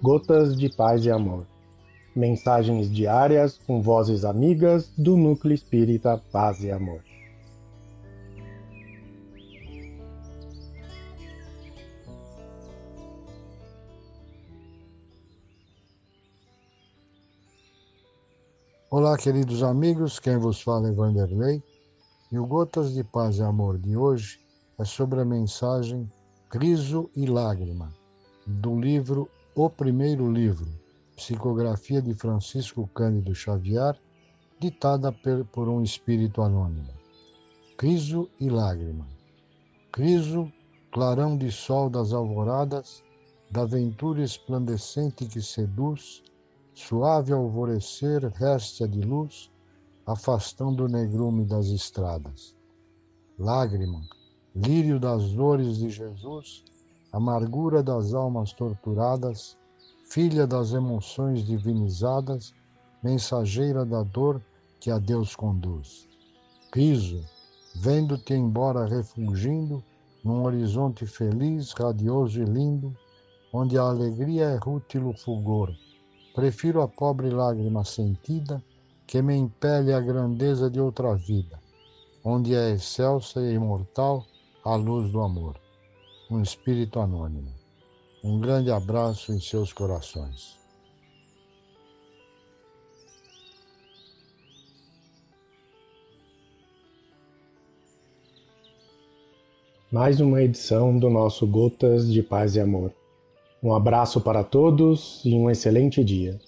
Gotas de Paz e Amor. Mensagens diárias com vozes amigas do Núcleo Espírita Paz e Amor. Olá, queridos amigos, quem vos fala é Vanderlei. E o Gotas de Paz e Amor de hoje é sobre a mensagem Riso e Lágrima, do livro O Primeiro Livro, psicografia de Francisco Cândido Xavier, ditada por um espírito anônimo. Riso e Lágrima. Riso, clarão de sol das alvoradas, da ventura esplandecente que seduz, suave alvorecer, réstia de luz, afastando o negrume das estradas. Lágrima, lírio das dores de Jesus, amargura das almas torturadas, filha das emoções divinizadas, mensageira da dor que a Deus conduz. Riso, vendo-te embora refugindo num horizonte feliz, radioso e lindo, onde a alegria é rútilo fulgor. Prefiro a pobre lágrima sentida que me impele a grandeza de outra vida, onde é excelsa e imortal a luz do amor. Um espírito anônimo. Um grande abraço em seus corações. Mais uma edição do nosso Gotas de Paz e Amor. Um abraço para todos e um excelente dia.